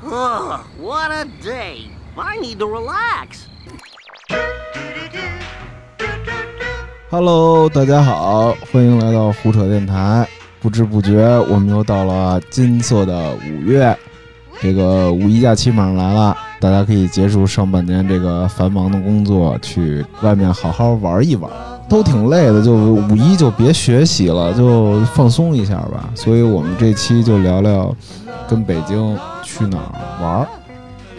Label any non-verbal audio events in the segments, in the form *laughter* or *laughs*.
Ugh, what a day. I need to relax. Hello，大家好，欢迎来到胡扯电台。不知不觉，我们又到了金色的五月，这个五一假期马上来了，大家可以结束上半年这个繁忙的工作，去外面好好玩一玩。都挺累的，就五一就别学习了，就放松一下吧。所以我们这期就聊聊跟北京去哪儿玩儿，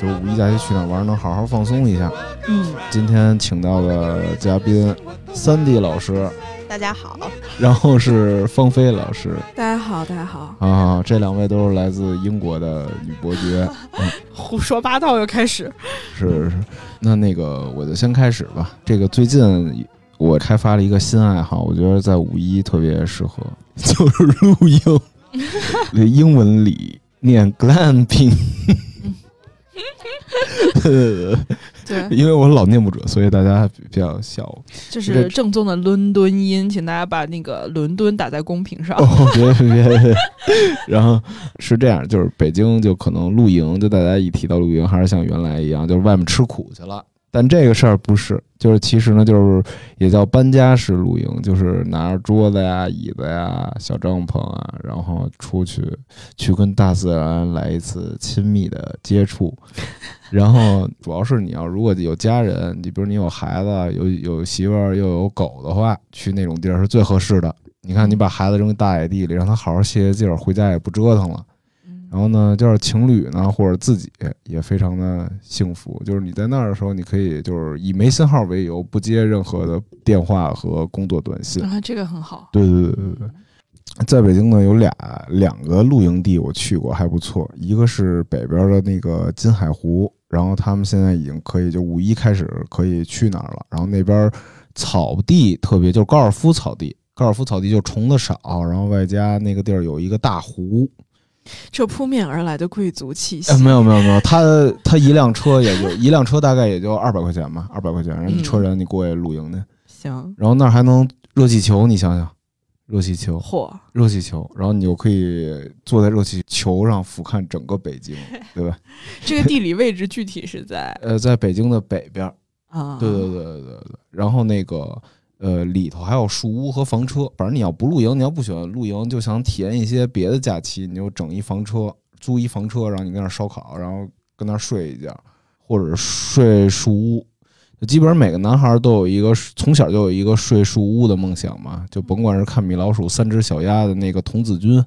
就是五一假期去哪儿玩儿能好好放松一下。嗯，今天请到的嘉宾三 D 老师，大家好，然后是芳菲老师大家好，大家好，啊，这两位都是来自英国的女伯爵，嗯 *laughs* 胡说八道又开始。是是。那那个我就先开始吧。这个最近我开发了一个新爱好，我觉得在五一特别适合，*laughs* 就是露营。*laughs* 这英文里念 glamping，对，*laughs* 因为我老念不准，所以大家比较笑我。这是正宗的伦敦音，请大家把那个伦敦打在公屏上。哦，别别别！然后是这样，就是北京就可能露营，就大家一提到露营，还是像原来一样，就是外面吃苦去了。但这个事儿不是，就是其实呢，就是也叫搬家式露营，就是拿着桌子呀、椅子呀、小帐篷啊，然后出去去跟大自然来一次亲密的接触。*laughs* 然后主要是你要如果有家人，你比如你有孩子、有有媳妇儿又有狗的话，去那种地儿是最合适的。你看，你把孩子扔大野地里，让他好好歇歇劲儿，回家也不折腾了。然后呢，就是情侣呢，或者自己也非常的幸福。就是你在那儿的时候，你可以就是以没信号为由，不接任何的电话和工作短信。啊，这个很好。对对对对对，在北京呢有俩两个露营地我去过，还不错。一个是北边的那个金海湖，然后他们现在已经可以就五一开始可以去那儿了。然后那边草地特别，就是高尔夫草地，高尔夫草地就虫子少，然后外加那个地儿有一个大湖。这扑面而来的贵族气息。哎，没有没有没有，他他一辆车也就 *laughs* 一辆车大概也就二百块钱吧，二百块钱，然后一车人你过去露营去，行。然后那儿还能热气球，你想想，热气球，嚯，热气球，然后你就可以坐在热气球上俯瞰整个北京，*laughs* 对吧？这个地理位置具体是在 *laughs* 呃，在北京的北边儿啊，对对对对对对，然后那个。呃，里头还有树屋和房车。反正你要不露营，你要不喜欢露营，就想体验一些别的假期，你就整一房车，租一房车，然后你跟那烧烤，然后跟那睡一觉，或者睡树屋。基本上每个男孩都有一个从小就有一个睡树屋的梦想嘛，就甭管是看米老鼠、三只小鸭的那个童子军，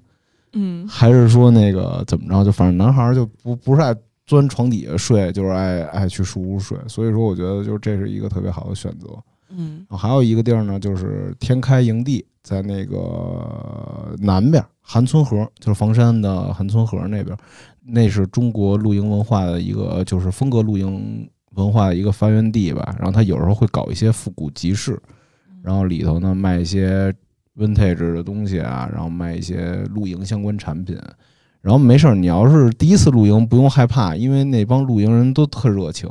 嗯，还是说那个怎么着，就反正男孩就不不是爱钻床底下睡，就是爱爱去树屋睡。所以说，我觉得就这是一个特别好的选择。嗯，还有一个地儿呢，就是天开营地，在那个南边韩村河，就是房山的韩村河那边，那是中国露营文化的一个，就是风格露营文化的一个发源地吧。然后他有时候会搞一些复古集市，然后里头呢卖一些 vintage 的东西啊，然后卖一些露营相关产品。然后没事儿，你要是第一次露营，不用害怕，因为那帮露营人都特热情。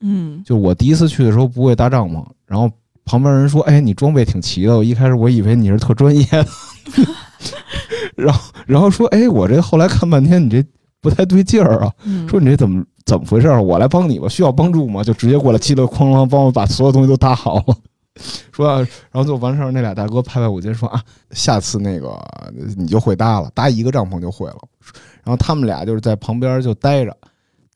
嗯，就我第一次去的时候不会搭帐篷，然后旁边人说：“哎，你装备挺齐的。”我一开始我以为你是特专业的，*laughs* 然后然后说：“哎，我这后来看半天，你这不太对劲儿啊！说你这怎么怎么回事？我来帮你吧，需要帮助吗？”就直接过来，叽里哐啷帮我把所有东西都搭好了。*laughs* 说，然后就完事儿，那俩大哥拍拍我肩说：“啊，下次那个你就会搭了，搭一个帐篷就会了。”然后他们俩就是在旁边就待着。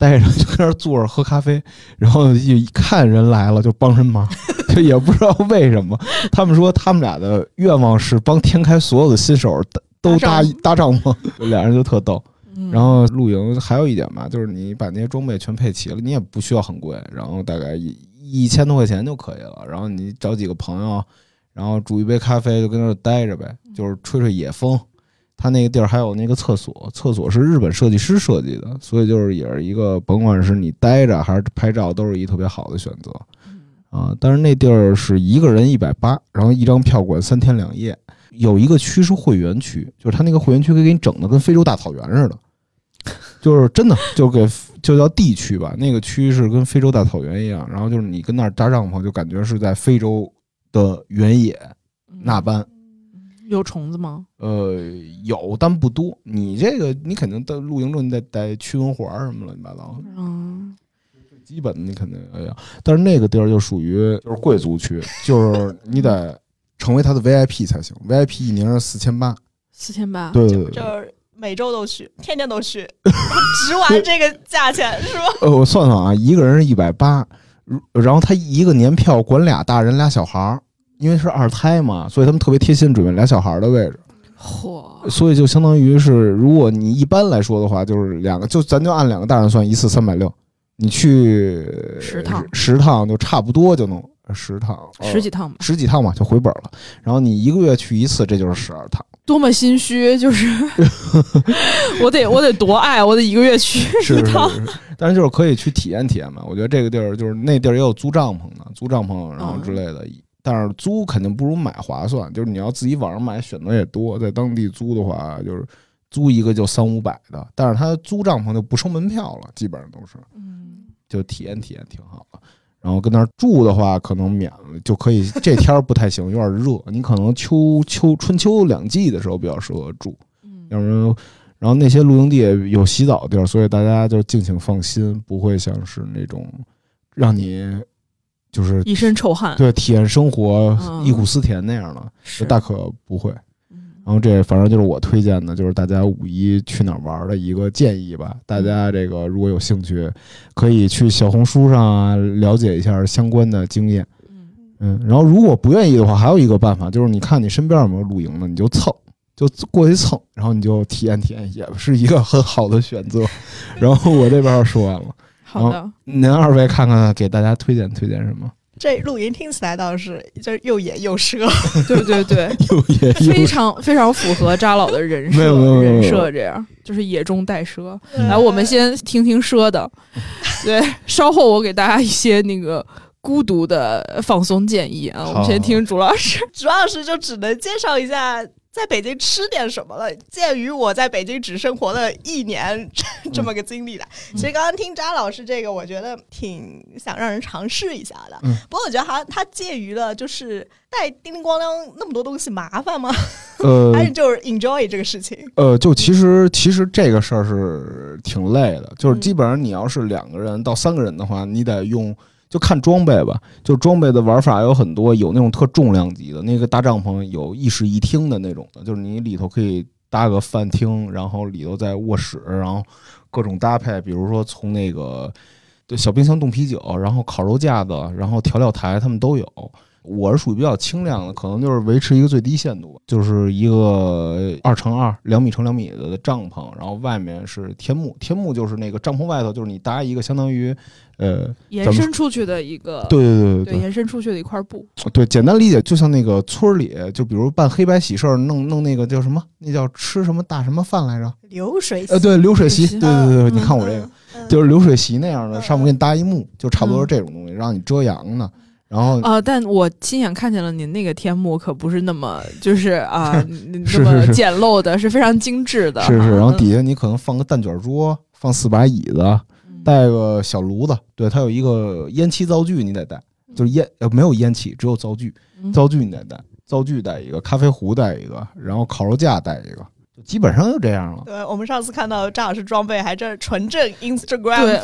待着就在那坐着喝咖啡，然后一看人来了就帮人忙，*laughs* 就也不知道为什么。他们说他们俩的愿望是帮天开所有的新手都搭搭帐篷，*laughs* 俩人就特逗。然后露营还有一点吧，就是你把那些装备全配齐了，你也不需要很贵，然后大概一一千多块钱就可以了。然后你找几个朋友，然后煮一杯咖啡就跟那待着呗，就是吹吹野风。他那个地儿还有那个厕所，厕所是日本设计师设计的，所以就是也是一个，甭管是你待着还是拍照，都是一特别好的选择。啊，但是那地儿是一个人一百八，然后一张票管三天两夜。有一个区是会员区，就是他那个会员区可以给你整的跟非洲大草原似的，*laughs* 就是真的就给就叫地区吧。那个区是跟非洲大草原一样，然后就是你跟那儿搭帐篷，就感觉是在非洲的原野那般。有虫子吗？呃，有但不多。你这个你肯定带露营中，你得带驱蚊环什么乱七八糟的，嗯，基本你肯定要要。但是那个地儿就属于就是贵族区，就是你得成为他的 VIP 才行，VIP 一年是四千八。四千八。对对对对，就是每周都去，天天都去，*laughs* 值完这个价钱是吧？呃，我算算啊，一个人是一百八，然后他一个年票管俩大人俩小孩儿，因为是二胎嘛，所以他们特别贴心准备俩小孩儿的位置，嚯，所以就相当于是，如果你一般来说的话，就是两个，就咱就按两个大人算，一次三百六，你去十趟十趟就差不多就能十趟，呃十几趟吧，十几趟吧就回本了。然后你一个月去一次，这就是十二趟，多么心虚！就是 *laughs* 我得我得多爱，我得一个月去一趟。是，但是就是可以去体验体验嘛。我觉得这个地儿就是那地儿也有租帐篷的，租帐篷然后之类的。但是租肯定不如买划算，就是你要自己网上买，选择也多。在当地租的话，就是租一个就三五百的，但是他租帐篷就不收门票了，基本上都是，嗯，就体验体验挺好的。然后跟那儿住的话，可能免了就可以。这天儿不太行，有点热，你可能秋秋春秋两季的时候比较适合住。嗯要不然，然后那些露营地有洗澡的地儿，所以大家就敬请放心，不会像是那种让你就是一身臭汗。对体验生活嗯忆苦思甜那样的，大可不会。嗯然后这反正就是我推荐的，就是大家五一去哪儿玩的一个建议吧。大家这个如果有兴趣，可以去小红书上啊了解一下相关的经验。嗯嗯，然后如果不愿意的话，还有一个办法，就是你看你身边有没有露营的，你就蹭，就过去蹭，然后你就体验体验，也是一个很好的选择。*laughs* 然后我这边说完了，好的，您二位看看给大家推荐推荐什么？这露营听起来倒是就是又野又奢，对 *laughs* 对对，非常 *laughs* 非常符合扎老的人设，没有没有人设这样，就是野中带奢。嗯来，我们先听听奢的，*laughs* 对，稍后我给大家一些那个孤独的放松建议啊。我们先听朱老师，朱老师就只能介绍一下在北京吃点什么了。鉴于我在北京只生活了一年 *laughs* 这么个经历了，其实刚刚听张老师这个，我觉得挺想让人尝试一下的。嗯不过我觉得好像它介于了就是带叮叮咣啷那么多东西麻烦吗？呃 *laughs* 还是就是 enjoy 这个事情？呃，就其实其实这个事儿是挺累的，就是嗯基本上你要是两个人到三个人的话，你得用就看装备吧，就装备的玩法有很多，有那种特重量级的，那个大帐篷有一室一厅的那种的，就是你里头可以搭个饭厅，然后里头在卧室，然后各种搭配，比如说从那个对小冰箱冻啤酒，然后烤肉架子，然后调料台，他们都有。我是属于比较轻量的，可能就是维持一个最低限度，就是一个二乘二、两米乘两米的帐篷，然后外面是天幕，天幕就是那个帐篷外头就是你搭一个相当于，呃，延伸出去的一个，对对对对，对延伸出去的一块布，对对，简单理解就像那个村儿里，就比如办黑白喜事儿，弄弄那个叫什么？那叫吃什么大什么饭来着？流水席呃，对，流水席，对对对，嗯你看我这个就是流水席那样的，嗯上面给你搭一幕，就差不多是嗯这种东西，让你遮阳的。然后啊、但我亲眼看见了您那个天幕，可不是那么 *laughs* 就是啊，是那么简陋的，是非常精致的。是是，然后嗯底下你可能放个蛋卷桌，放四把椅子，嗯。带个小炉子，对，它有一个烟气灶具，你得带，就是烟呃没有烟气，只有灶具，嗯。灶具你得带，灶具带一个，咖啡壶带一个，然后烤肉架带一个，就基本上就这样了。对，我们上次看到张老师装备还真是纯正 Instagram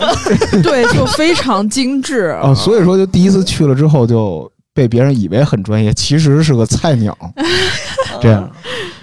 对 *laughs* 对，就非常精致啊，所以说就第一次去了之后就被别人以为很专业，其实是个菜鸟，*laughs* 这样。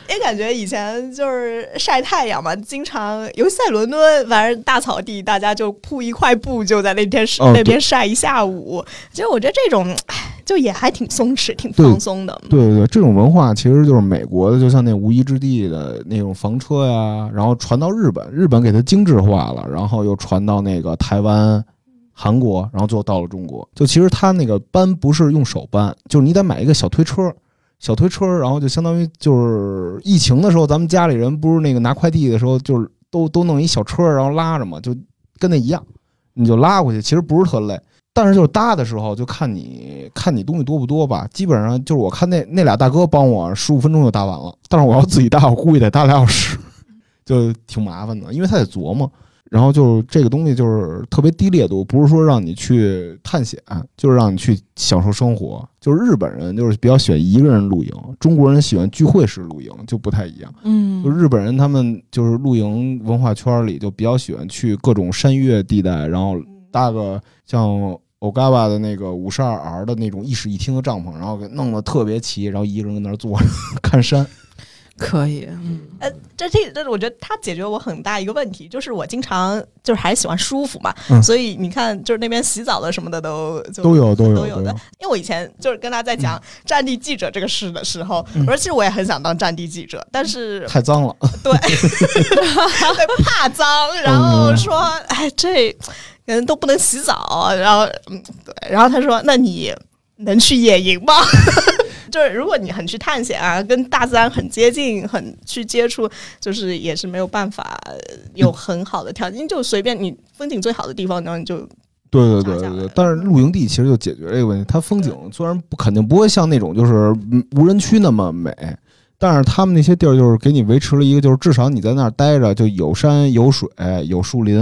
也感觉以前就是晒太阳嘛，经常尤其在伦敦，反正大草地，大家就铺一块布，就在那天、哦那边晒一下午。其实我觉得这种，唉就也还挺松弛、挺放松的。对对对，这种文化其实就是美国的，就像那无依之地的那种房车呀，然后传到日本，日本给它精致化了，然后又传到那个台湾、韩国，然后最后到了中国。就其实它那个搬不是用手搬，就是你得买一个小推车，小推车，然后就相当于就是疫情的时候，咱们家里人不是那个拿快递的时候，就是都都弄一小车，然后拉着嘛，就跟那一样，你就拉过去，其实不是特累。但是就是搭的时候，就看你看你东西多不多吧。基本上就是我看那那俩大哥帮我十五分钟就搭完了，但是我要自己搭，我估计得搭俩小时，*laughs* 就挺麻烦的，因为他得琢磨。然后就是这个东西就是特别低烈度，不是说让你去探险，就是让你去享受生活。就是日本人就是比较喜欢一个人露营，中国人喜欢聚会式露营，就不太一样。嗯就日本人他们就是露营文化圈里就比较喜欢去各种山岳地带，然后搭个像 Ogawa 的那个五十二 R 的那种一室一厅的帐篷，然后给弄得特别齐，然后一个人跟那儿坐着 *laughs* 看山。可以，嗯。呃，这这这，我觉得它解决我很大一个问题，就是我经常就是还喜欢舒服嘛，嗯。所以你看，就是那边洗澡的什么的都就都有都有都都有的有。因为我以前就是跟他在讲战地记者这个事的时候，嗯。我说其实我也很想当战地记者，但是太脏了，对，*laughs* 对怕脏，然后说，哎，这可能都不能洗澡，然后，嗯，对，然后他说，那你能去野营吗？就是如果你很去探险啊，跟大自然很接近，很去接触，就是也是没有办法有很好的条件，就随便你风景最好的地方，然后你就对对对对对，但是露营地其实就解决这个问题。它风景虽然不肯定不会像那种就是嗯无人区那么美，但是他们那些地儿就是给你维持了一个，就是至少你在那儿待着就有山有水有树林，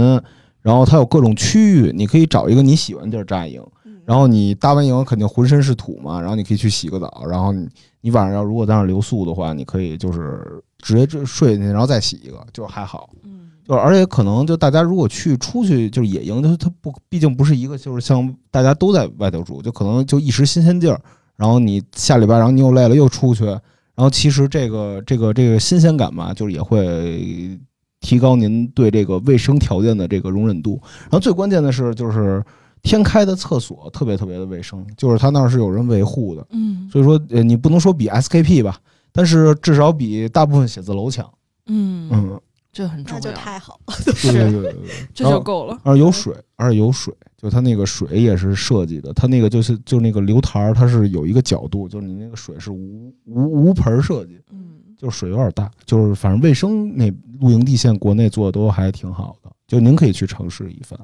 然后它有各种区域，你可以找一个你喜欢的地儿扎营。然后你搭完营肯定浑身是土嘛，然后你可以去洗个澡，然后你你晚上要如果在那儿留宿的话，你可以就是直接就睡进去，然后再洗一个，就还好。嗯就是而且可能就大家如果去出去就是野营，它它不毕竟不是一个就是像大家都在外头住，就可能就一时新鲜劲儿，然后你下礼拜然后你又累了又出去，然后其实这个这个这个新鲜感嘛，就是也会提高您对这个卫生条件的这个容忍度。然后最关键的是就是天开的厕所特别特别的卫生，就是它那儿是有人维护的，嗯所以说呃你不能说比 SKP 吧，但是至少比大部分写字楼强。嗯，嗯，这很重那就要，太好。对对对对对。这就够了。而且有水，而且有水，就它那个水也是设计的，它那个就是就那个流台儿，它是有一个角度，就是你那个水是无无无盆儿设计，嗯，就是水有点大，就是反正卫生那露营地线国内做的都还挺好的，就您可以去尝试一番。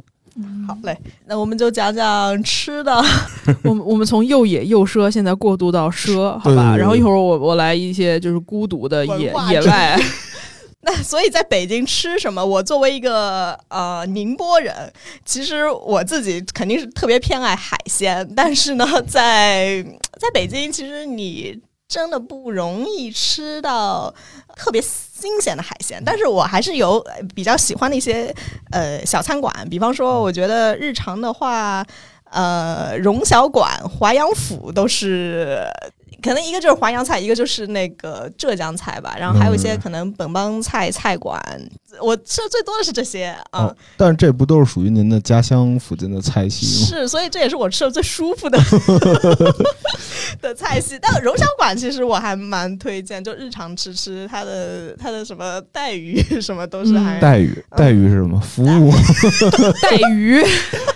好嘞，那我们就讲讲吃的。*laughs* 我们我们从又野又奢，现在过渡到奢，好吧？然后一会儿我我来一些就是孤独的野野外，*laughs* 那所以在北京吃什么？我作为一个呃宁波人，其实我自己肯定是特别偏爱海鲜，但是呢，在在北京，其实你真的不容易吃到特别新鲜的海鲜。但是我还是有比较喜欢的一些呃小餐馆，比方说，我觉得日常的话。呃，荣小馆、淮扬府都是，可能一个就是淮扬菜，一个就是那个浙江菜吧，然后还有一些嗯可能本帮菜菜馆，我吃的最多的是这些啊。哦，但是这不都是属于您的家乡附近的菜系吗？是，所以这也是我吃的最舒服的 *laughs* 的菜系。但荣小馆其实我还蛮推荐，就日常吃吃它的它的什么带鱼 *laughs* 什么都是还、带鱼。带鱼是什么？服务？带鱼，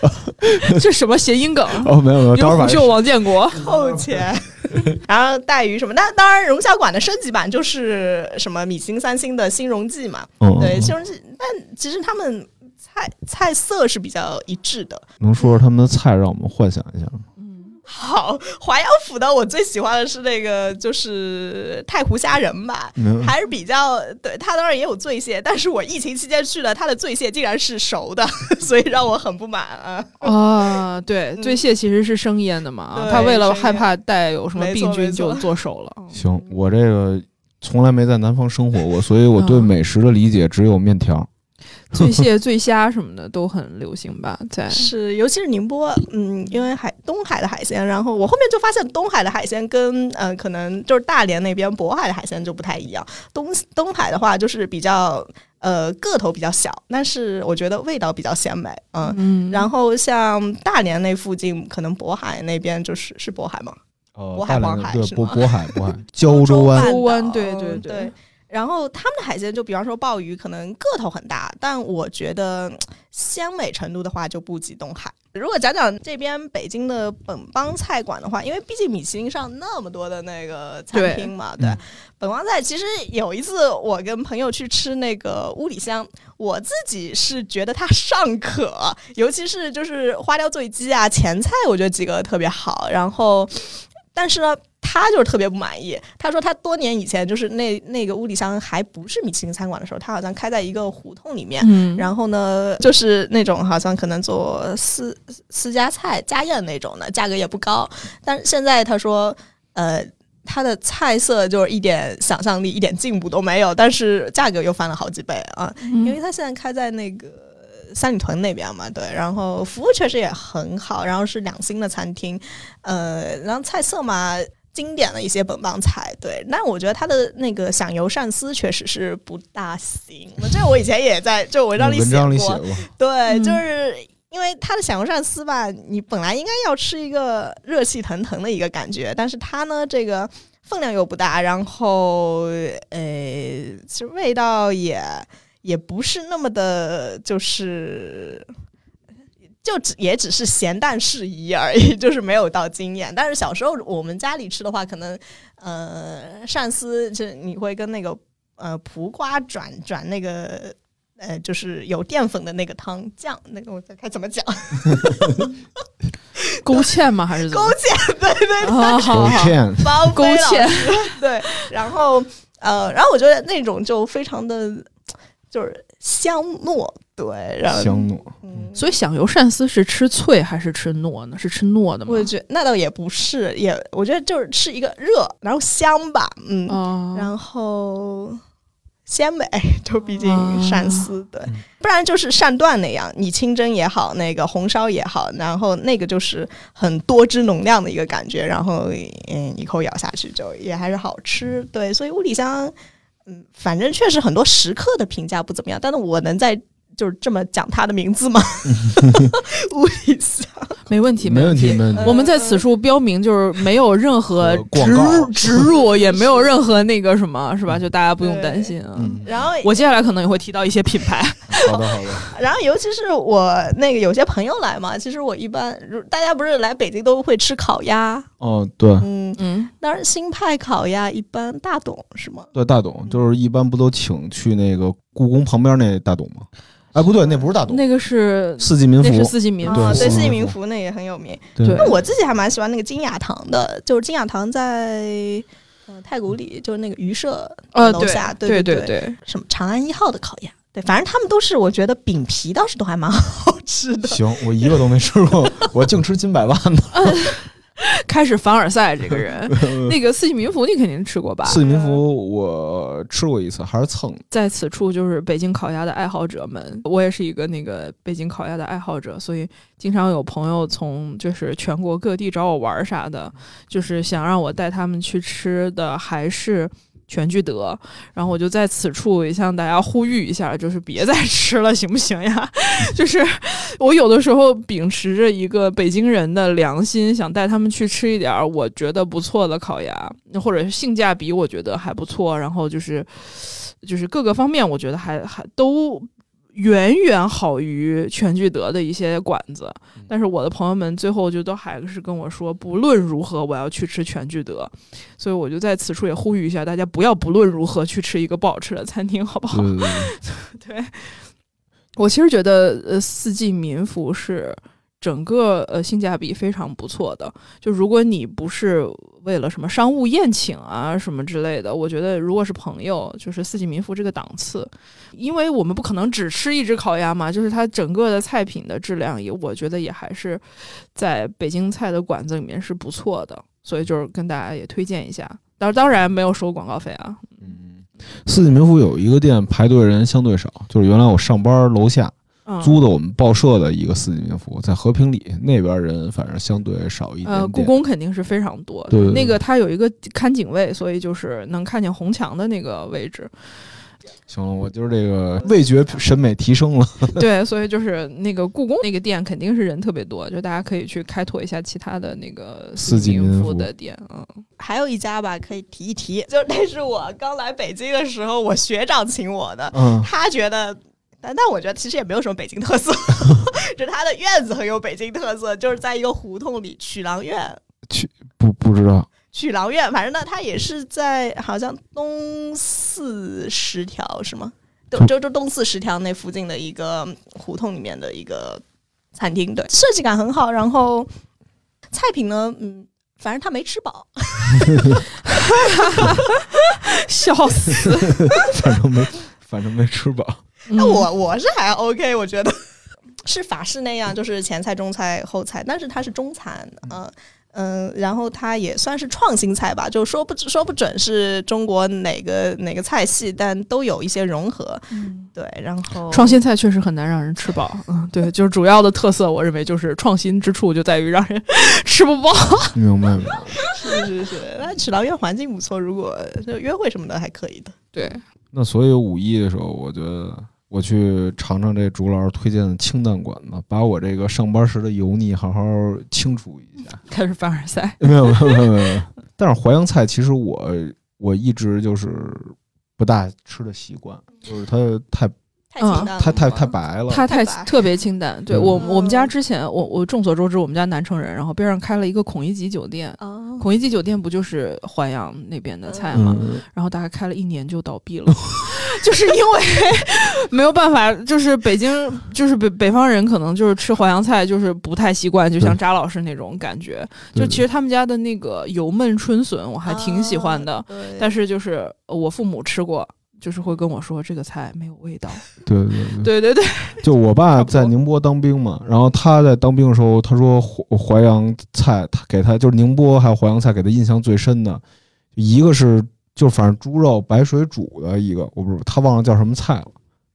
*laughs* 这什么谐音梗？哦，没有没有，待会儿把有虎嗅王建国，扣钱。*laughs* 然后带鱼什么，那当然荣小馆的升级版就是什么米其林三星的新荣记嘛，嗯，对，嗯新荣记，但其实他们菜菜色是比较一致的。能说说他们的菜，让我们幻想一下吗？好，淮扬府的我最喜欢的是那个就是太湖虾仁吧，嗯还是比较对它当然也有醉蟹，但是我疫情期间去了，它的醉蟹竟然是熟的，*laughs* 所以让我很不满啊。啊，对，醉蟹其实是生腌的嘛，对他为了害怕带有什么病菌就做熟了。行，我这个从来没在南方生活过，所以我对嗯美食的理解只有面条。*laughs* 醉蟹、醉虾什么的都很流行吧，在是，尤其是宁波，嗯，因为海东海的海鲜，然后我后面就发现东海的海鲜跟呃可能就是大连那边渤海的海鲜就不太一样。东东海的话就是比较呃个头比较小，但是我觉得味道比较鲜美，嗯。嗯，然后像大连那附近，可能渤海那边就是是渤海吗？呃渤海黄海是吗渤渤海渤海 *laughs* 胶州湾对对对。然后他们的海鲜，就比方说鲍鱼，可能个头很大，但我觉得嗯鲜美程度的话就不及东海。如果讲讲这边北京的本帮菜馆的话，因为毕竟米其林上那么多的那个餐厅嘛，对，嗯本帮菜其实有一次我跟朋友去吃那个乌里香，我自己是觉得它尚可，尤其是就是花雕醉鸡啊、前菜，我觉得几个特别好，然后但是呢。他就是特别不满意。他说他多年以前就是那那个屋里香还不是米其林餐馆的时候，他好像开在一个胡同里面。嗯，然后呢，就是那种好像可能做私私家菜家宴那种的，价格也不高。但是现在他说，呃，他的菜色就是一点想象力、一点进步都没有，但是价格又翻了好几倍啊！因为他现在开在那个三里屯那边嘛，对，然后服务确实也很好，然后是两星的餐厅，呃，然后菜色嘛。经典的一些本帮菜，对，但我觉得他的那个响油鳝丝确实是不大行。这个我以前也在就文章里文章里写过，对，嗯就是因为它的响油鳝丝吧，你本来应该要吃一个热气腾腾的一个感觉，但是它呢，这个分量又不大，然后呃，其实味道也也不是那么的，就是。就只也只是咸淡适宜而已，就是没有到惊艳。但是小时候我们家里吃的话，可能呃鳝丝就你会跟那个呃蒲瓜转转那个呃就是有淀粉的那个汤酱，那个我该怎么讲？*laughs* 勾芡吗？还是怎么？勾芡，对对对，啊，好芡，包 *laughs* 勾芡对，然后呃，然后我觉得那种就非常的就是香糯，对，然后香糯，嗯，所以响油鳝丝是吃脆还是吃糯呢？是吃糯的吗？我觉得那倒也不是，也我觉得就是吃一个热，然后香吧，嗯，哦，然后鲜美，就毕竟啊鳝丝、对，不然就是鳝段那样，你清蒸也好，那个红烧也好，然后那个就是很多汁浓量的一个感觉，然后嗯一口咬下去就也还是好吃，对，所以五里香，嗯，反正确实很多食客的评价不怎么样，但是我能在。就是这么讲他的名字吗？五里香，没问题，没问题，没问题。我们在此处标明，就是没有任何植入植入，也没有任何那个什么，是吧？就大家不用担心啊。嗯，然后我接下来可能也会提到一些品牌，*laughs* 好的，好的。*laughs* 然后，尤其是我那个有些朋友来嘛，其实我一般如大家不是来北京都会吃烤鸭，哦，对。嗯，嗯，当然新派烤鸭一般大董是吗？对，大董就是一般不都请去那个故宫旁边那大董吗？哎，不对，那不是大董，那个是四季民福那是。四季民福，啊，对，四季民四季民福福那也很有名。那我自己还蛮喜欢那个金雅堂的，就是金雅堂在呃太古里，就是那个鱼社呃，楼下，对。对对对，什么长安一号的烤鸭，对，反正他们都是我觉得饼皮倒是都还蛮好吃的。行，我一个都没吃过，我净吃金百万的。*laughs* *laughs* 开始凡尔赛这个人，*laughs* 那个四季民福你肯定吃过吧？四季民福我吃过一次，还是蹭。在此处就是北京烤鸭的爱好者们，我也是一个那个北京烤鸭的爱好者，所以经常有朋友从就是全国各地找我玩儿啥的，就是想让我带他们去吃的还是。全聚德，然后我就在此处也向大家呼吁一下，就是别再吃了，行不行呀？*laughs* 就是我有的时候秉持着一个北京人的良心，想带他们去吃一点我觉得不错的烤鸭，或者是性价比我觉得还不错，然后就是就是各个方面我觉得还还都远远好于全聚德的一些馆子。但是我的朋友们最后就都还是跟我说，不论如何我要去吃全聚德，所以我就在此处也呼吁一下大家，不要不论如何去吃一个不好吃的餐厅，好不好？*laughs* 对我其实觉得呃，四季民福是整个呃性价比非常不错的。就如果你不是为了什么商务宴请啊什么之类的，我觉得如果是朋友，就是四季民福这个档次，因为我们不可能只吃一只烤鸭嘛，就是它整个的菜品的质量也，我觉得也还是在北京菜的馆子里面是不错的，所以就是跟大家也推荐一下。当当然没有收广告费啊，嗯，四季民福有一个店排队人相对少，就是原来我上班楼下、租的我们报社的一个四季民福，在和平里那边人反正相对少一点点。呃，故宫肯定是非常多的。对对对那个它有一个看景位，所以就是能看见红墙的那个位置。行了，我就是这个味觉审美提升了。*laughs* 对，所以就是那个故宫那个店肯定是人特别多，就大家可以去开拓一下其他的那个四季民福民福的店。嗯，还有一家吧，可以提一提，就那是我刚来北京的时候，我学长请我的，嗯，他觉得。但但我觉得其实也没有什么北京特色，*laughs* 就它的院子很有北京特色，就是在一个胡同里，曲廊院。曲不不知道。曲廊院，反正呢，它也是在好像东四十条是吗？就就就东四十条那附近的一个胡同里面的一个餐厅，对，设计感很好，然后菜品呢，嗯，反正他没吃饱。*laughs* *laughs* 笑死！反正没反正没吃饱。嗯那我我是还 OK，我觉得 *laughs* 是法式那样，就是前菜、中菜、后菜，但是它是中餐，嗯、嗯、然后它也算是创新菜吧，就说不说不准是中国哪个哪个菜系，但都有一些融合，对，然后创新菜确实很难让人吃饱，嗯，对，就是主要的特色，我认为就是创新之处就在于让人 *laughs* 吃不饱。明白明白。*laughs* 是是是，那齿郎院环境不错，如果就约会什么的还可以的。对，那所以五一的时候，我觉得我去尝尝这朱老师推荐的清淡馆子，把我这个上班时的油腻好好清除一下。开始凡尔赛，没有没有没有没有。但是淮扬菜其实我我一直就是不大吃的习惯，就是它太太清淡了太太太白了。它太太特别清淡。对嗯我我们家之前，我我众所周知，我们家南城人，然后边上开了一个孔乙己酒店。哦孔乙己酒店不就是淮扬那边的菜吗？嗯，然后大概开了一年就倒闭了，*laughs* 就是因为没有办法，就是北京就是北北方人可能就是吃淮扬菜就是不太习惯，就像对扎老师那种感觉。就其实他们家的那个油焖春笋我还挺喜欢的，啊但是就是我父母吃过。就是会跟我说这个菜没有味道，对对对，对对对，就我爸在宁波当兵嘛，然后他在当兵的时候，他说淮淮扬菜，他给他就是宁波还有淮扬菜给他印象最深的，一个是就反正猪肉白水煮的一个，我不是他忘了叫什么菜了，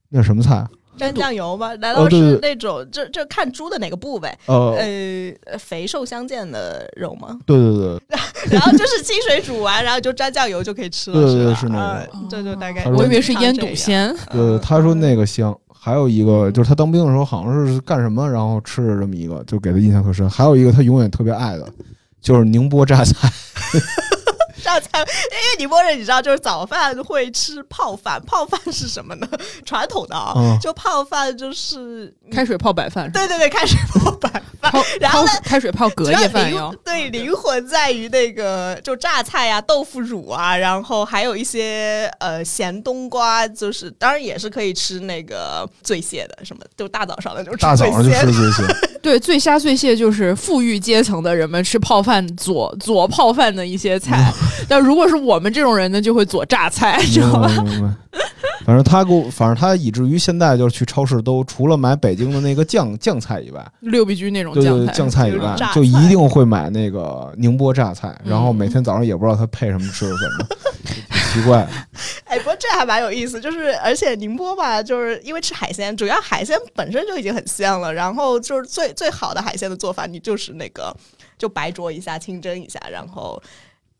那是什么菜？啊蘸酱油吗？难道是那种就就看猪的哪个部位？呃，呃，肥瘦相间的肉吗？*laughs* 对对对，然后就是清水煮完，然后就蘸酱油就可以吃了，对对对吧是那个啊这就大概。我以为是腌。笃鲜，呃，他说那个香，还有一个就是他当兵的时候好像是干什么，然后吃了这么一个，就给他印象特深。还有一个他永远特别爱的，就是宁波榨菜。*laughs* 榨菜，因为宁波人你知道，就是早饭会吃泡饭，泡饭是什么呢？*laughs* 传统的啊，嗯。就泡饭就是开水泡白饭，对对对，开水泡白饭，然后呢开水泡隔夜饭哟。对灵魂在于那个就榨菜啊、豆腐乳啊，然后还有一些呃咸冬瓜，就是当然也是可以吃那个醉蟹的，什么就大早上的就吃大早上就醉蟹吃这些，*laughs* 对，醉虾醉蟹就是富裕阶层的人们吃泡饭佐佐泡饭的一些菜，*laughs* 但如果是我们这种人呢，就会做榨菜，知道吧？反正他给我，反正他以至于现在就是去超市都除了买北京的那个酱酱菜以外，六必居那种酱菜，酱菜以外就一定会买那个宁波榨菜，然后每天早上也不知道他配什么吃，反正。*laughs* 奇怪。哎，不过这还蛮有意思，就是而且宁波吧，就是因为吃海鲜，主要海鲜本身就已经很鲜了，然后就是最最好的海鲜的做法，你就是那个就白灼一下、清蒸一下，然后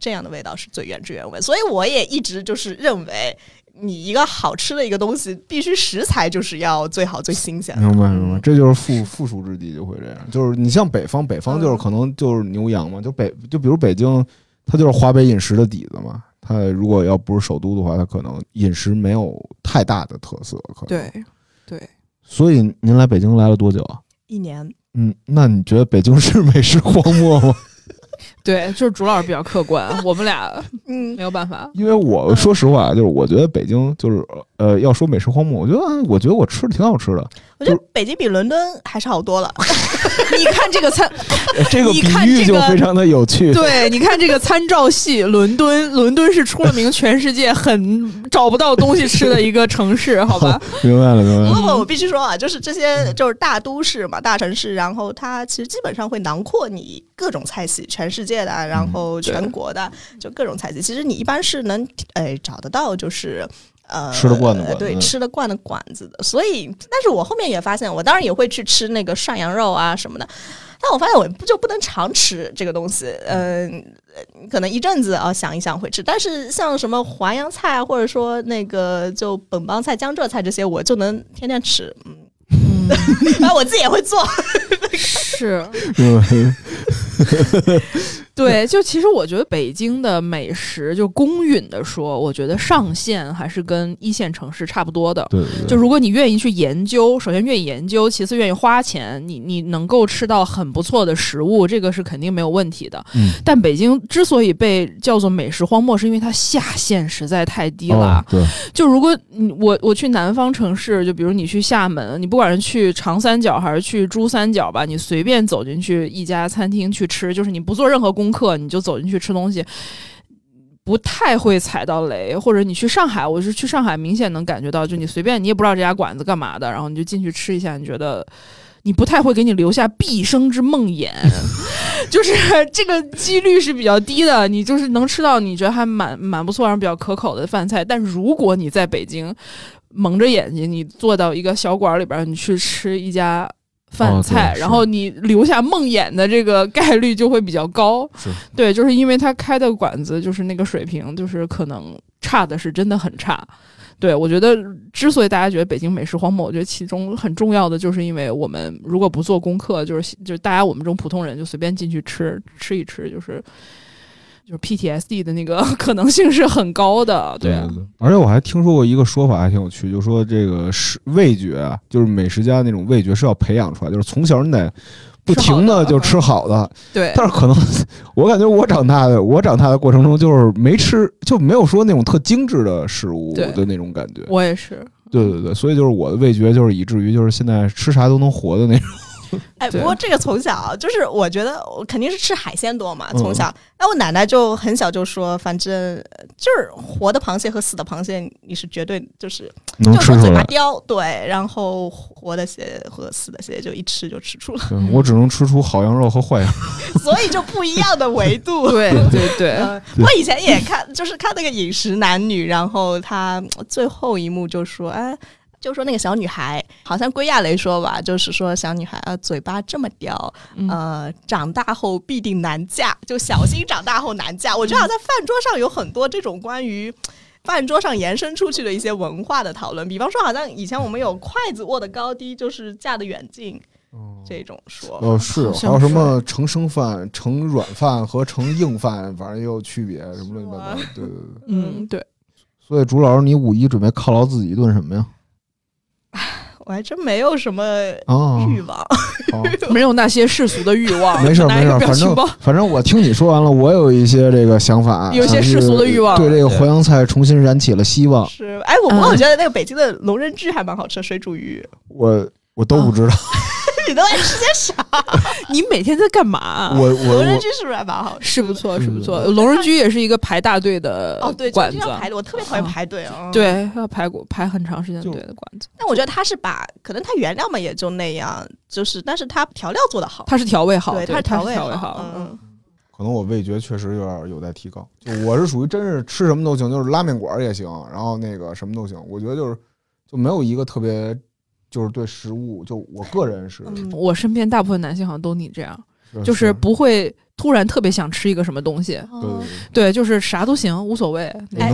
这样的味道是最原汁原味。所以我也一直就是认为，你一个好吃的一个东西，必须食材就是要最好、最新鲜的。明白明白，这就是富富庶之地就会这样。就是你像北方，北方就是可能就是牛羊嘛，就北就比如北京，它就是华北饮食的底子嘛。它如果要不是首都的话，它可能饮食没有太大的特色。可能。对对，所以您来北京来了多久啊？一年嗯，那你觉得北京是美食荒漠吗？*laughs* 对，就是朱老师比较客观，*laughs* 我们俩嗯没有办法。因为我说实话，就是我觉得北京就是呃，要说美食荒漠，我觉得我觉得我吃的挺好吃的。我觉得北京比伦敦还是好多了。*laughs* 你看这个参，*laughs* 这个比喻就非常的有趣。对，你看这个参照系，伦敦，伦敦是出了名全世界很找不到东西吃的一个城市，好吧？明白了，明白了。不过我必须说啊，就是这些就是大都市嘛，大城市，然后它其实基本上会囊括你各种菜系，全世界的啊，然后全国的，就各种菜系。其实你一般是能哎找得到，就是。呃，吃得惯的对，吃得惯的馆子的，所以，但是我后面也发现，我当然也会去吃那个涮羊肉啊什么的，但我发现我不就不能常吃这个东西，嗯、呃，可能一阵子啊想一想会吃，但是像什么淮扬菜啊，或者说那个就本帮菜、江浙菜这些，我就能天天吃，嗯，嗯，然 *laughs* 后我自己也会做，*laughs* 是。对，就其实我觉得北京的美食，就公允的说，我觉得上限还是跟一线城市差不多的。对就如果你愿意去研究，首先愿意研究，其次愿意花钱，你你能够吃到很不错的食物，这个是肯定没有问题的。嗯，但北京之所以被叫做美食荒漠，是因为它下限实在太低了。哦对，就如果你我我去南方城市，就比如你去厦门，你不管是去长三角还是去珠三角吧，你随便走进去一家餐厅去吃，就是你不做任何功功课，你就走进去吃东西。不太会踩到雷，或者你去上海，我是去上海，明显能感觉到，就你随便你也不知道这家馆子干嘛的，然后你就进去吃一下，你觉得你不太会给你留下毕生之梦魇，*laughs* 就是这个几率是比较低的，你就是能吃到你觉得还蛮蛮不错，然后比较可口的饭菜。但如果你在北京蒙着眼睛，你坐到一个小馆里边，你去吃一家。饭菜，然后你留下梦魇的这个概率就会比较高。对，就是因为他开的馆子就是那个水平，就是可能差的是真的很差。对我觉得，之所以大家觉得北京美食荒漠，我觉得其中很重要的就是因为我们如果不做功课，就是就是大家我们这种普通人就随便进去吃吃一吃，就是。就是 PTSD 的那个 *laughs* 可能性是很高的，对。而且我还听说过一个说法，还挺有趣，就说这个是味觉啊，就是美食家那种味觉是要培养出来，就是从小你得不停的就吃好的。对。但是可能我感觉我长大的，我长大的过程中就是没吃，就没有说那种特精致的食物的那种感觉。我也是。对对对，所以就是我的味觉就是以至于就是现在吃啥都能活的那种。*laughs* 哎，不过这个从小就是，我觉得我肯定是吃海鲜多嘛。从小，那我奶奶就很小就说，反正就是活的螃蟹和死的螃蟹，你是绝对就是能吃嘴巴叼。对，然后活的蟹和死的蟹就一吃就吃出了。我只能吃出好羊肉和坏羊。*laughs* 所以就不一样的维度。对 *laughs* 对对。我以前也看，就是看那个饮食男女，然后他最后一幕就说，哎。就说那个小女孩，好像归亚雷说吧，就是说小女孩啊，嘴巴这么刁，呃，长大后必定难嫁，就小心长大后难嫁。我觉得好像饭桌上有很多这种关于饭桌上延伸出去的一些文化的讨论，比方说，好像以前我们有筷子握的高低，就是嫁的远近，这种说。哦，是，还有什么盛生饭、盛软饭和盛硬饭，反正也有区别，什么乱七八糟。对对对，嗯，对。所以，朱老师，你五一准备犒劳自己一顿什么呀？*laughs* 我还真没有什么欲望，*laughs* 没有那些世俗的欲望。没事没事，反正反正我听你说完了，我有一些这个想法，有些世俗的欲望，对这个淮扬菜重新燃起了希望。是，哎，我我觉得那个北京的龙人居还蛮好吃，水煮鱼。我我都不知道。你都在吃些啥？*laughs* 你每天在干嘛？我我 *laughs* 龙人居是不是还蛮好？是不错，是不错。龙人居也是一个排大队的哦，对，馆子排队，我特别讨厌排队啊。对，要排排很长时间队的馆子。但我觉得他是把，可能他原料嘛也就那样，就是，但是他调料做的好，他是调味好，对，他是调味好。嗯，可能我味觉确实有点有待提高。就我是属于真是吃什么都行，就是拉面馆也行，然后那个什么都行。我觉得就是就没有一个特别。就是对食物，就我个人是，嗯我身边大部分男性好像都你这样，就是不会突然特别想吃一个什么东西，对，就是啥都行，无所谓。哎，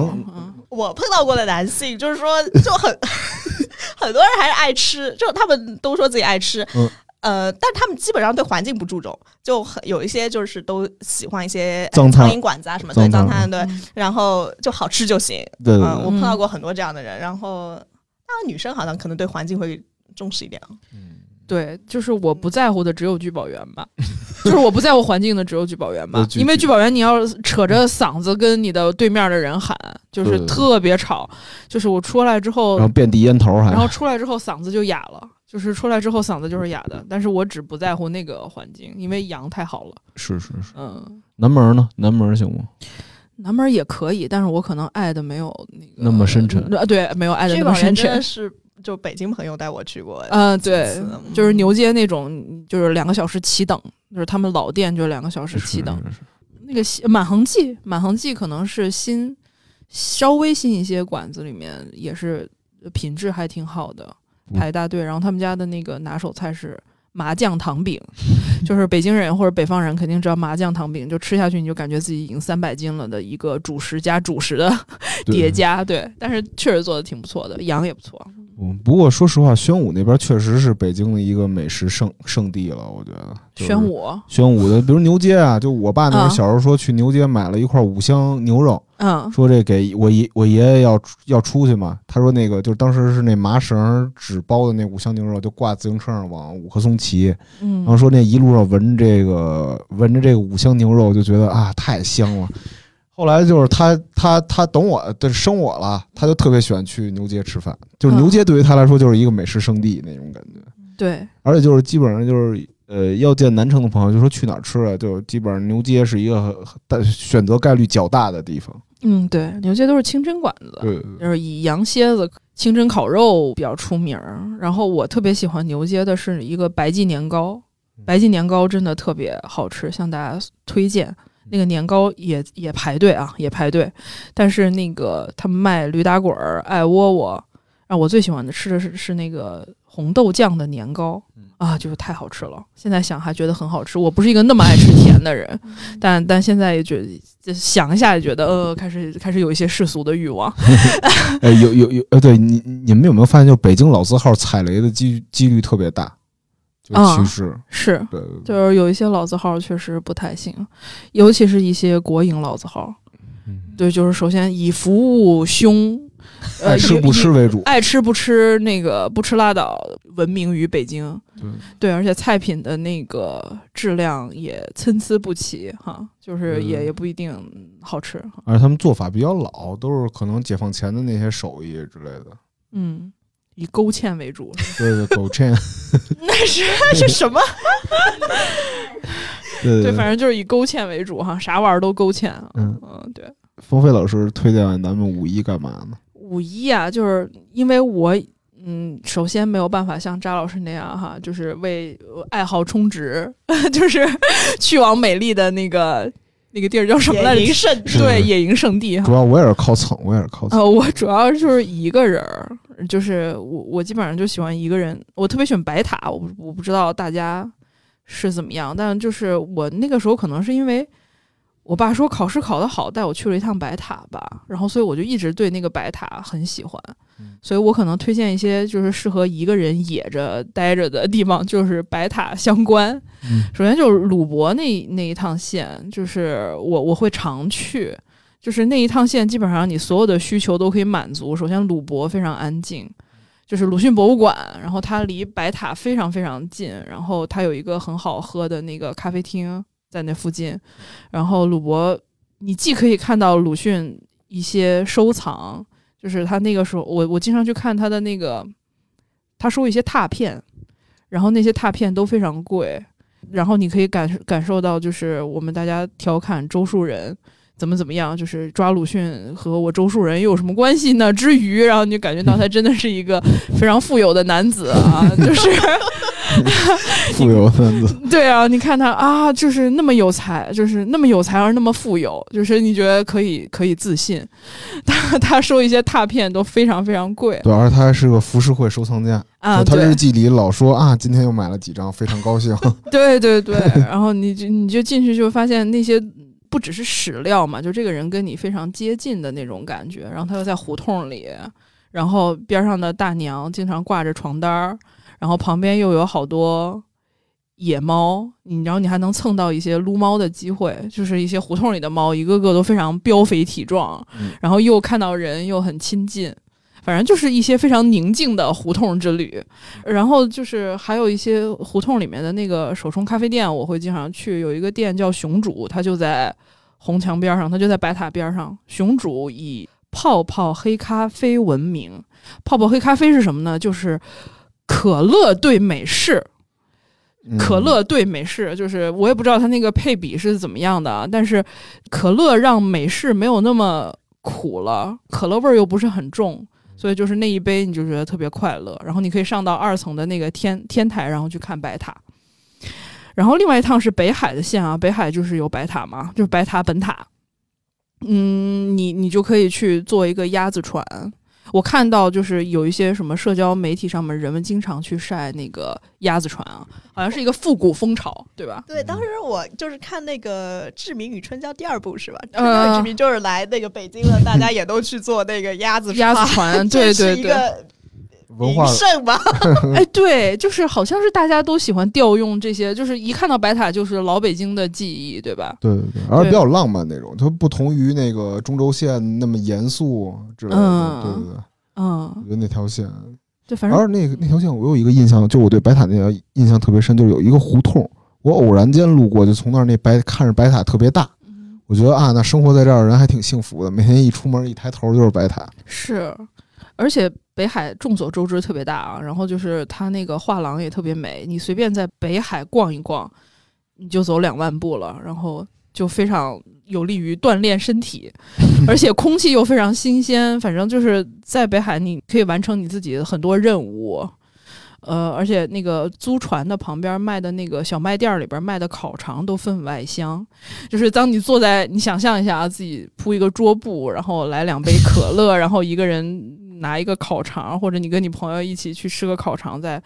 我碰到过的男性就是说，就很 *laughs* 很多人还是爱吃，就他们都说自己爱吃，呃，但他们基本上对环境不注重，就很有一些就是都喜欢一些脏苍蝇馆子啊什么对脏摊对，然后就好吃就行。对，我碰到过很多这样的人，然后。那女生好像可能对环境会重视一点嗯，对，就是我不在乎的只有聚宝源吧，就是我不在乎环境的只有聚宝源吧，因为聚宝源你要扯着嗓子跟你的对面的人喊，就是特别吵，就是我出来之后，然后遍地烟头，然后出来之后嗓子就哑了，就是出来之后嗓子就是哑的，但是我只不在乎那个环境，因为阳太好了。是是是，嗯，南门呢？南门行吗？南门也可以，但是我可能爱的没有那个那么深沉。啊，对，没有爱的那么深沉。是就北京朋友带我去过。嗯，对，就是牛街那种，就是两个小时起等，就是他们老店，就是两个小时起等。那个满恒记，满恒记可能是新，稍微新一些馆子里面也是品质还挺好的，排大队。然后他们家的那个拿手菜是。麻酱糖饼，就是北京人或者北方人肯定知道麻酱糖饼，就吃下去你就感觉自己已经三百斤了的一个主食加主食的叠加，对，但是确实做的挺不错的，羊也不错。嗯，不过说实话，宣武那边确实是北京的一个美食圣圣地了，我觉得。宣武，宣武的，比如牛街啊，就我爸那时候小时候说去牛街买了一块五香牛肉，嗯，说这给我爷我爷爷要要出去嘛，他说那个就当时是那麻绳纸包的那五香牛肉，就挂自行车上往五棵松骑，嗯，然后说那一路上闻这个闻着这个五香牛肉，就觉得啊太香了。后来就是他他他等我的生我了，他就特别喜欢去牛街吃饭，就是牛街对于他来说就是一个美食圣地那种感觉。对，而且就是基本上就是呃要见南城的朋友，就说去哪儿吃啊？就基本上牛街是一个选择概率较大的地方。嗯，对，牛街都是清真馆子，就是以羊蝎子、清真烤肉比较出名儿。然后我特别喜欢牛街的是一个白记年糕，白记年糕真的特别好吃，向大家推荐。那个年糕也也排队啊，也排队。但是那个他们卖驴打滚儿、爱窝窝，啊，我最喜欢的吃的是是那个红豆酱的年糕啊，就是太好吃了。现在想还觉得很好吃。我不是一个那么爱吃甜的人，但但现在也觉得就想一下也觉得呃，开始开始有一些世俗的欲望。*laughs* 哎，有有有，呃，对你你们有没有发现，就北京老字号踩雷的几几率特别大？就啊其实，是，对对对就是有一些老字号确实不太行，尤其是一些国营老字号。嗯对，就是首先以服务凶，呃，爱吃不吃为主。爱吃不吃那个不吃拉倒闻名于北京。对，对，而且菜品的那个质量也参差不齐哈，就是也嗯也不一定好吃。而且他们做法比较老，都是可能解放前的那些手艺之类的。嗯，以勾芡为主。对对，勾芡。*laughs* 那是是什么？*laughs* 对对，反正就是以勾芡为主哈，啥玩意儿都勾芡。嗯嗯，对。风飞老师推荐咱们五一干嘛呢？五一啊，就是因为我嗯，首先没有办法像扎老师那样哈，就是为呃爱好充值，*laughs* 就是 *laughs* 去往美丽的那个那个地儿叫什么来着？野营圣地对，野营圣地哈。主要我也是靠蹭，我也是靠蹭。呃，我主要就是一个人儿，就是我我基本上就喜欢一个人，我特别喜欢白塔，我不我不知道大家是怎么样，但就是我那个时候可能是因为我爸说考试考得好，带我去了一趟白塔吧，然后所以我就一直对那个白塔很喜欢，嗯所以我可能推荐一些就是适合一个人野着待着的地方，就是白塔相关。嗯首先就是鲁博那那一趟线，就是我我会常去，就是那一趟线基本上你所有的需求都可以满足。首先鲁博非常安静，就是鲁迅博物馆，然后它离白塔非常非常近，然后它有一个很好喝的那个咖啡厅在那附近，然后鲁博你既可以看到鲁迅一些收藏，就是他那个时候我我经常去看他的那个，他收一些拓片，然后那些拓片都非常贵。然后你可以感感受到，就是我们大家调侃周树人怎么怎么样，就是抓鲁迅和我周树人又有什么关系呢？之余，然后你就感觉到他真的是一个非常富有的男子啊，就是 *laughs* *laughs* 富有分子，*laughs* 对啊，你看他啊，就是那么有才，就是那么有才而那么富有，就是你觉得可以可以自信。他他收一些拓片都非常非常贵对，而且他还是个浮世绘收藏家。啊，他对日记里老说啊，今天又买了几张，非常高兴。*laughs* 对对对，然后你就你就进去就发现那些不只是史料嘛，就这个人跟你非常接近的那种感觉。然后他又在胡同里，然后边上的大娘经常挂着床单儿，然后旁边又有好多野猫，你然后你还能蹭到一些撸猫的机会，就是一些胡同里的猫，一个个都非常膘肥体壮，嗯然后又看到人又很亲近。反正就是一些非常宁静的胡同之旅，然后就是还有一些胡同里面的那个手冲咖啡店，我会经常去。有一个店叫熊主，它就在红墙边上，它就在白塔边上。熊主以泡泡黑咖啡闻名。泡泡黑咖啡是什么呢？就是可乐兑美式。嗯可乐兑美式，就是我也不知道它那个配比是怎么样的，啊，但是可乐让美式没有那么苦了，可乐味儿又不是很重，所以就是那一杯你就觉得特别快乐。然后你可以上到二层的那个天天台，然后去看白塔。然后另外一趟是北海的线啊，北海就是有白塔嘛，就是白塔本塔。嗯，你你就可以去坐一个鸭子船。我看到就是有一些什么社交媒体上面人们经常去晒那个鸭子船啊，好像是一个复古风潮，对吧？对，当时我就是看那个《志明与春娇》第二部是吧？呃春娇与志明就是来那个北京了，大家也都去做那个鸭子鸭子船，对对对，*laughs* 文化吧？*laughs* 哎，对，就是好像是大家都喜欢调用这些，就是一看到白塔就是老北京的记忆，对吧？对对对，而且比较浪漫那种，它不同于那个中轴线那么严肃之类的。嗯对对对，嗯我，觉得那条线，对，反正而那个那条线我有一个印象，就我对白塔那条印象特别深，就是有一个胡同，我偶然间路过，就从那儿那白看着白塔特别大，我觉得啊，那生活在这儿的人还挺幸福的，每天一出门一抬头就是白塔。是，而且北海众所周知特别大啊，然后就是它那个画廊也特别美，你随便在北海逛一逛，你就走两万步了，然后就非常有利于锻炼身体，*laughs* 而且空气又非常新鲜。反正就是在北海，你可以完成你自己的很多任务。呃，而且那个租船的旁边卖的那个小卖店里边卖的烤肠都分外香，就是当你坐在，你想象一下啊，自己铺一个桌布，然后来两杯可乐，然后一个人拿一个烤肠，或者你跟你朋友一起去吃个烤肠，在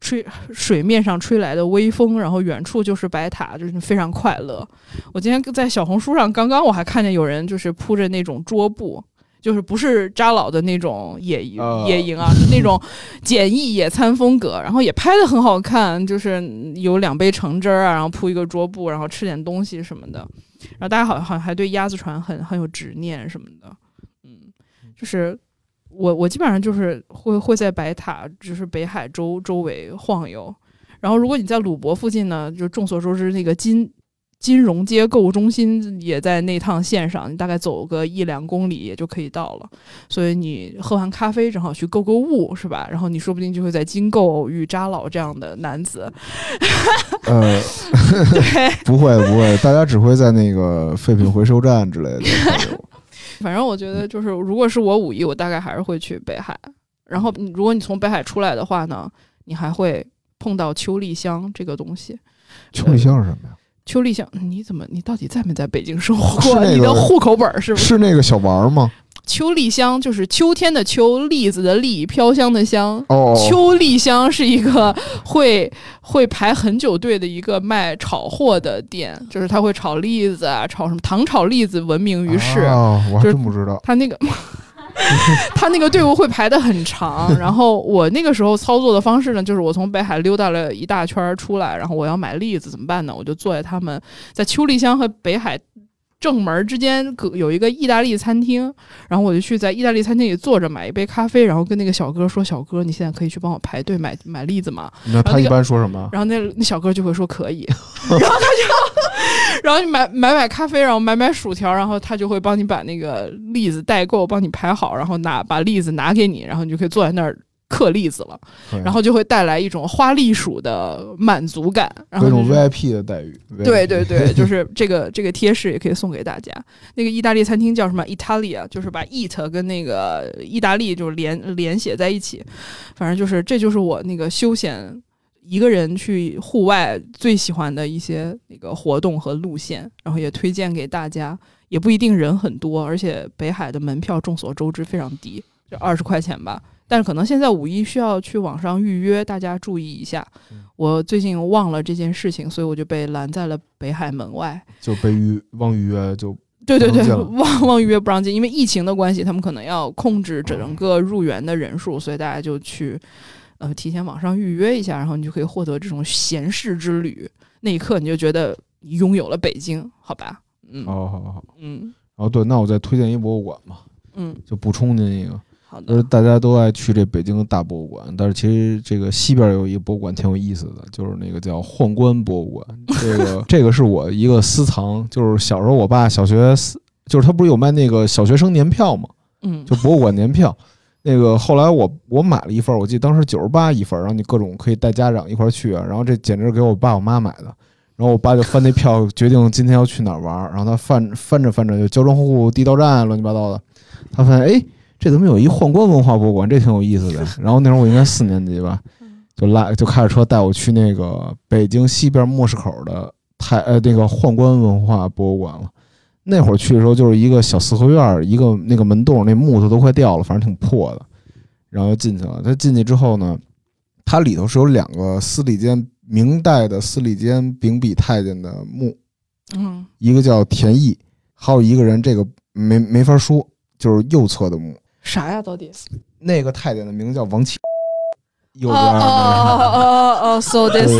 吹水面上吹来的微风，然后远处就是白塔，就是非常快乐。我今天在小红书上，刚刚我还看见有人就是铺着那种桌布。就是不是扎老的那种野野营啊，是那种简易野餐风格，然后也拍的很好看，就是有两杯橙汁儿啊，然后铺一个桌布，然后吃点东西什么的，然后大家好像好像还对鸭子船很很有执念什么的，嗯，就是我我基本上就是会会在白塔，就是北海周周围晃悠，然后如果你在鲁博附近呢，就众所周知那个金。金融街购物中心也在那趟线上，你大概走个一两公里也就可以到了。所以你喝完咖啡正好去购购物，是吧？然后你说不定就会在金购偶遇扎老这样的男子。呃，*laughs* 对，*laughs* 不会不会，大家只会在那个废品回收站之类的。*laughs* 反正我觉得就是，如果是我五一，我大概还是会去北海。然后，如果你从北海出来的话呢，你还会碰到秋丽香这个东西。秋丽香是什么呀？秋丽香，你怎么？你到底在没在北京生活过？那个你的户口本是不是？是那个小王吗？秋栗香就是秋天的秋，栗子的栗，飘香的香。哦，秋栗香是一个会会排很久队的一个卖炒货的店，就是他会炒栗子啊，炒什么糖炒栗子闻名于世。啊，我还真不知道。他那个 *laughs* 他那个队伍会排得很长，*laughs* 然后我那个时候操作的方式呢，就是我从北海溜达了一大圈儿出来，然后我要买栗子怎么办呢？我就坐在他们在秋栗香和北海。正门之间隔有一个意大利餐厅，然后我就去在意大利餐厅里坐着买一杯咖啡，然后跟那个小哥说：“小哥，你现在可以去帮我排队买买栗子吗？”那他一般说什么？然后那那小哥就会说可以，*laughs* 然后他就，然后你买买买咖啡，然后买买薯条，然后他就会帮你把那个栗子代购，帮你排好，然后拿把栗子拿给你，然后你就可以坐在那儿嗑栗子了，然后就会带来一种花栗鼠的满足感，然后有一种 VIP 的待遇。对对对，*laughs* 就是这个这个贴士也可以送给大家。那个意大利餐厅叫什么？Italia，就是把 eat 跟那个意大利就是连连写在一起。反正就是这就是我那个休闲一个人去户外最喜欢的一些那个活动和路线，然后也推荐给大家。也不一定人很多，而且北海的门票众所周知非常低，就二十块钱吧。但是可能现在五一需要去网上预约，大家注意一下。我最近忘了这件事情，所以我就被拦在了北海门外。就被预忘预约就对对对 *laughs* 忘忘预约不让进，因为疫情的关系，他们可能要控制整个入园的人数，所以大家就去呃提前网上预约一下，然后你就可以获得这种闲适之旅。那一刻你就觉得你拥有了北京，好吧？嗯好好好。嗯哦，对，那我再推荐一博物馆吧，嗯，就补充您一个，好就是。大家都爱去这北京的大博物馆，但是其实这个西边有一个博物馆挺有意思的，就是那个叫宦官博物馆。这个 *laughs* 这个是我一个私藏，就是小时候我爸小学私，就是他不是有卖那个小学生年票吗？嗯就博物馆年票。那个后来我我买了一份儿，我记得当时九十八一份儿，然后你各种可以带家长一块儿去啊。然后这简直给我爸我妈买的。然后我爸就翻那票，决定今天要去哪儿玩儿。然后他翻翻着翻着就胶庄户地道战乱七八糟的，他发现哎，这怎么有一宦官文化博物馆？这挺有意思的。*laughs* 然后那时候我应该四年级吧，就拉就开着车带我去那个北京西边莫市口的太呃那个宦官文化博物馆了。那会儿去的时候，就是一个小四合院儿，一个那个门洞，那木头都快掉了，反正挺破的。然后就进去了。他进去之后呢，它里头是有两个司礼监，明代的司礼监秉笔太监的墓，嗯一个叫田义，还有一个人这个没没法说，就是右侧的墓。啥呀？到底？那个太监的名字叫王启，有哦边哦。哦哦哦，so this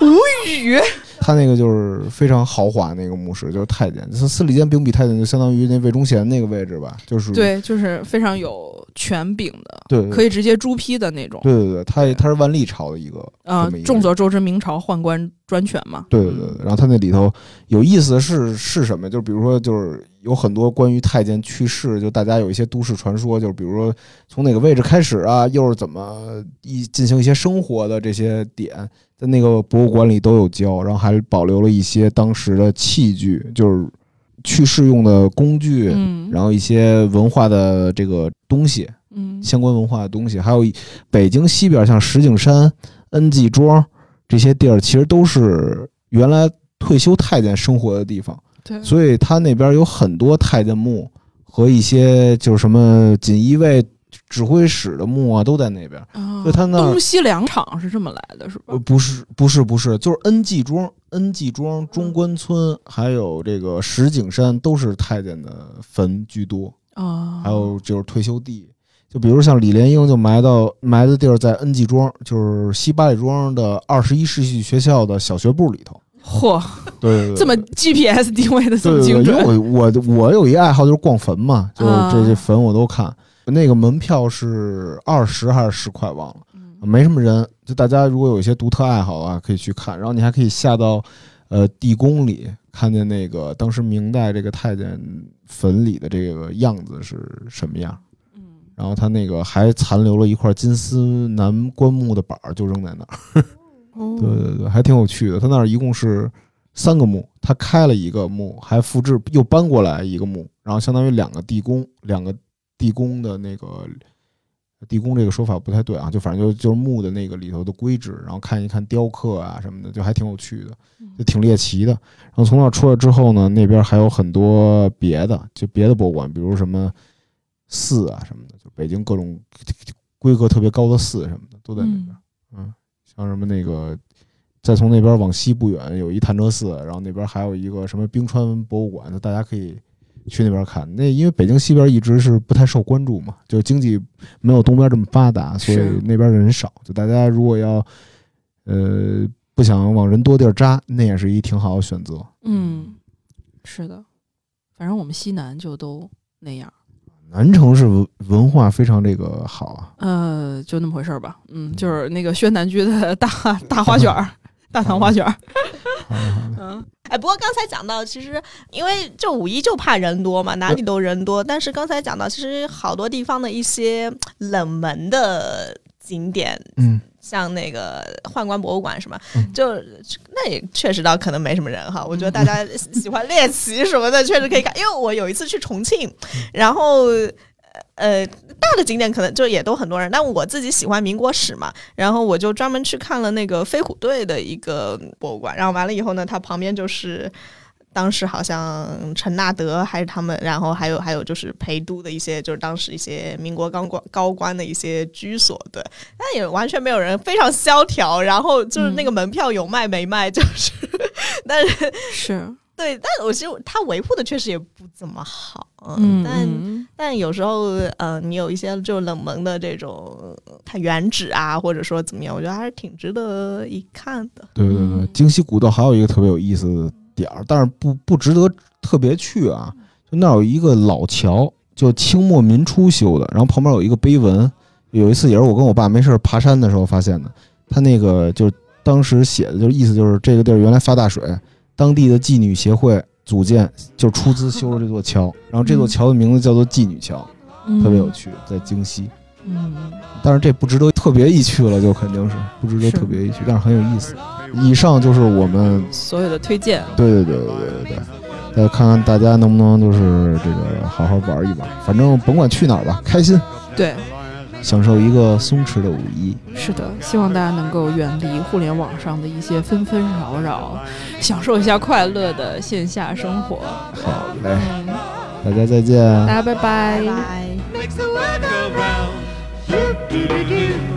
无语。他那个就是非常豪华那个墓室，就是太监，司司礼监秉笔太监就相当于那魏忠贤那个位置吧，就是对，就是非常有权柄的，对对可以直接朱批的那种。对对对，他他是万历朝的一个啊这么一，个众所周知，明朝宦官专权嘛。对对对，对然后他那里头有意思的是是什么？就比如说，就是有很多关于太监去世，就大家有一些都市传说，就是比如说从哪个位置开始啊，又是怎么一进行一些生活的这些点，在那个博物馆里都有教，然后还保留了一些当时的器具，就是去世用的工具，嗯，然后一些文化的这个东西，嗯。相关文化的东西，还有北京西边像石景山、恩济庄这些地儿，其实都是原来退休太监生活的地方，对，所以他那边有很多太监墓和一些就是什么锦衣卫指挥使的墓啊，都在那边。啊所以他那东西两场是这么来的，是吧？呃，？不是，不是，不是，就是恩济庄、恩济庄、中关村，还有这个石景山，都是太监的坟居多。啊，还有就是退休地，就比如像李莲英就埋到埋的地儿在恩济庄，就是西八里庄的二十一世纪学校的小学部里头。嚯，对对对，这么 GPS 定位的这么对对对，因精准，为我我我有一爱好就是逛坟嘛，就是啊。这些坟我都看。那个门票是二十还是十块忘了，嗯没什么人。就大家如果有一些独特爱好啊，可以去看。然后你还可以下到呃地宫里，看见那个当时明代这个太监坟里的这个样子是什么样。嗯然后他那个还残留了一块金丝楠棺木的板儿，就扔在那儿。*laughs* 哦对对对，还挺有趣的。他那儿一共是三个墓，他开了一个墓，还复制又搬过来一个墓，然后相当于两个地宫，两个地宫的那个地宫这个说法不太对啊，就反正就就是墓的那个里头的规制，然后看一看雕刻啊什么的，就还挺有趣的，就挺猎奇的。然后从那儿出来之后呢，那边还有很多别的，就别的博物馆，比如什么寺啊什么的，就北京各种规格特别高的寺什么的都在那边。嗯，像什么那个，再从那边往西不远有一潭柘寺，然后那边还有一个什么冰川博物馆，就大家可以去那边看。那因为北京西边一直是不太受关注嘛，就经济没有东边这么发达，所以那边人少。就大家如果要呃不想往人多地儿扎，那也是一挺好的选择。嗯，是的，反正我们西南就都那样，南城是文文化非常这个好啊，呃，就那么回事儿吧。嗯，就是那个宣南居的大 *laughs* 大花卷儿，大唐花卷嗯哎，不过刚才讲到，其实因为就五一就怕人多嘛，哪里都人多。但是刚才讲到，其实好多地方的一些冷门的景点，嗯，像那个宦官博物馆什么，嗯就那也确实倒可能没什么人哈。我觉得大家喜欢猎奇什么的，确实可以看。因为我有一次去重庆，然后呃大的景点可能就也都很多人，但我自己喜欢民国史嘛，然后我就专门去看了那个飞虎队的一个博物馆，然后完了以后呢，它旁边就是。当时好像陈纳德还是他们，然后还有还有就是陪都的一些，就是当时一些民国高官高官的一些居所，对，但也完全没有人，非常萧条。然后就是那个门票有卖没卖，就是，但是是，对，但我其实他维护的确实也不怎么好，嗯，但嗯但有时候，呃，你有一些就冷门的这种，它原址啊，或者说怎么样，我觉得还是挺值得一看的。对对对，嗯京西古道还有一个特别有意思的点儿，但是不不值得特别去啊。就那儿有一个老桥，就清末民初修的，然后旁边有一个碑文。有一次也是我跟我爸没事爬山的时候发现的，他那个就是当时写的，就是意思就是这个地儿原来发大水，当地的妓女协会组建，就出资修了这座桥，*laughs* 然后这座桥的名字叫做妓女桥，嗯。特别有趣，在京西。嗯，但是这不值得特别一去了，就肯定是不值得特别一去，但是很有意思。以上就是我们所有的推荐，对对对对对对，再看看大家能不能就是这个好好玩一玩，反正甭管去哪儿吧，开心，对，享受一个松弛的五一。是的，希望大家能够远离互联网上的一些纷纷扰扰，享受一下快乐的线下生活。好嘞，嗯，大家再见。大家拜拜拜拜。